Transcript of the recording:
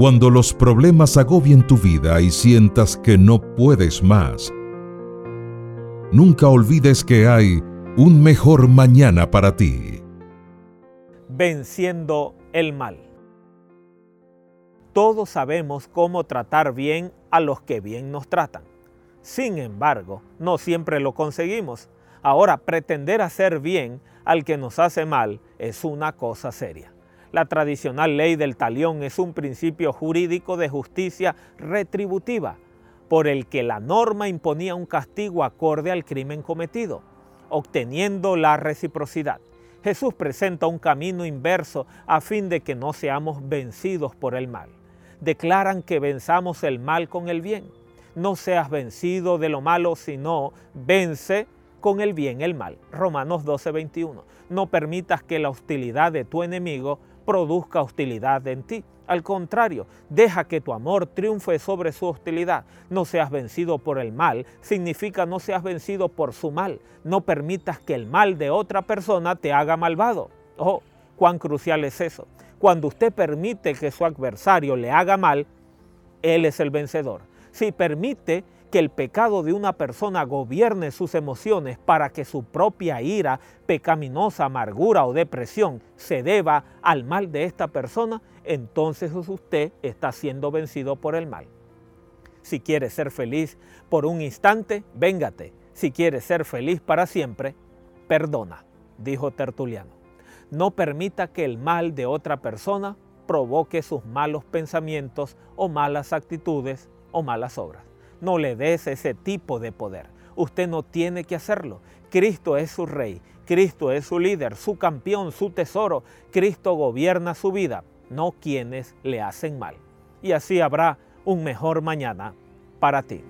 Cuando los problemas agobien tu vida y sientas que no puedes más, nunca olvides que hay un mejor mañana para ti. Venciendo el mal. Todos sabemos cómo tratar bien a los que bien nos tratan. Sin embargo, no siempre lo conseguimos. Ahora, pretender hacer bien al que nos hace mal es una cosa seria. La tradicional ley del talión es un principio jurídico de justicia retributiva, por el que la norma imponía un castigo acorde al crimen cometido, obteniendo la reciprocidad. Jesús presenta un camino inverso a fin de que no seamos vencidos por el mal. Declaran que venzamos el mal con el bien. No seas vencido de lo malo, sino vence con el bien el mal. Romanos 12:21. No permitas que la hostilidad de tu enemigo produzca hostilidad en ti. Al contrario, deja que tu amor triunfe sobre su hostilidad. No seas vencido por el mal, significa no seas vencido por su mal. No permitas que el mal de otra persona te haga malvado. Oh, cuán crucial es eso. Cuando usted permite que su adversario le haga mal, él es el vencedor. Si permite que el pecado de una persona gobierne sus emociones para que su propia ira, pecaminosa amargura o depresión se deba al mal de esta persona, entonces usted está siendo vencido por el mal. Si quiere ser feliz por un instante, véngate. Si quiere ser feliz para siempre, perdona, dijo Tertuliano. No permita que el mal de otra persona provoque sus malos pensamientos o malas actitudes o malas obras. No le des ese tipo de poder. Usted no tiene que hacerlo. Cristo es su rey, Cristo es su líder, su campeón, su tesoro. Cristo gobierna su vida, no quienes le hacen mal. Y así habrá un mejor mañana para ti.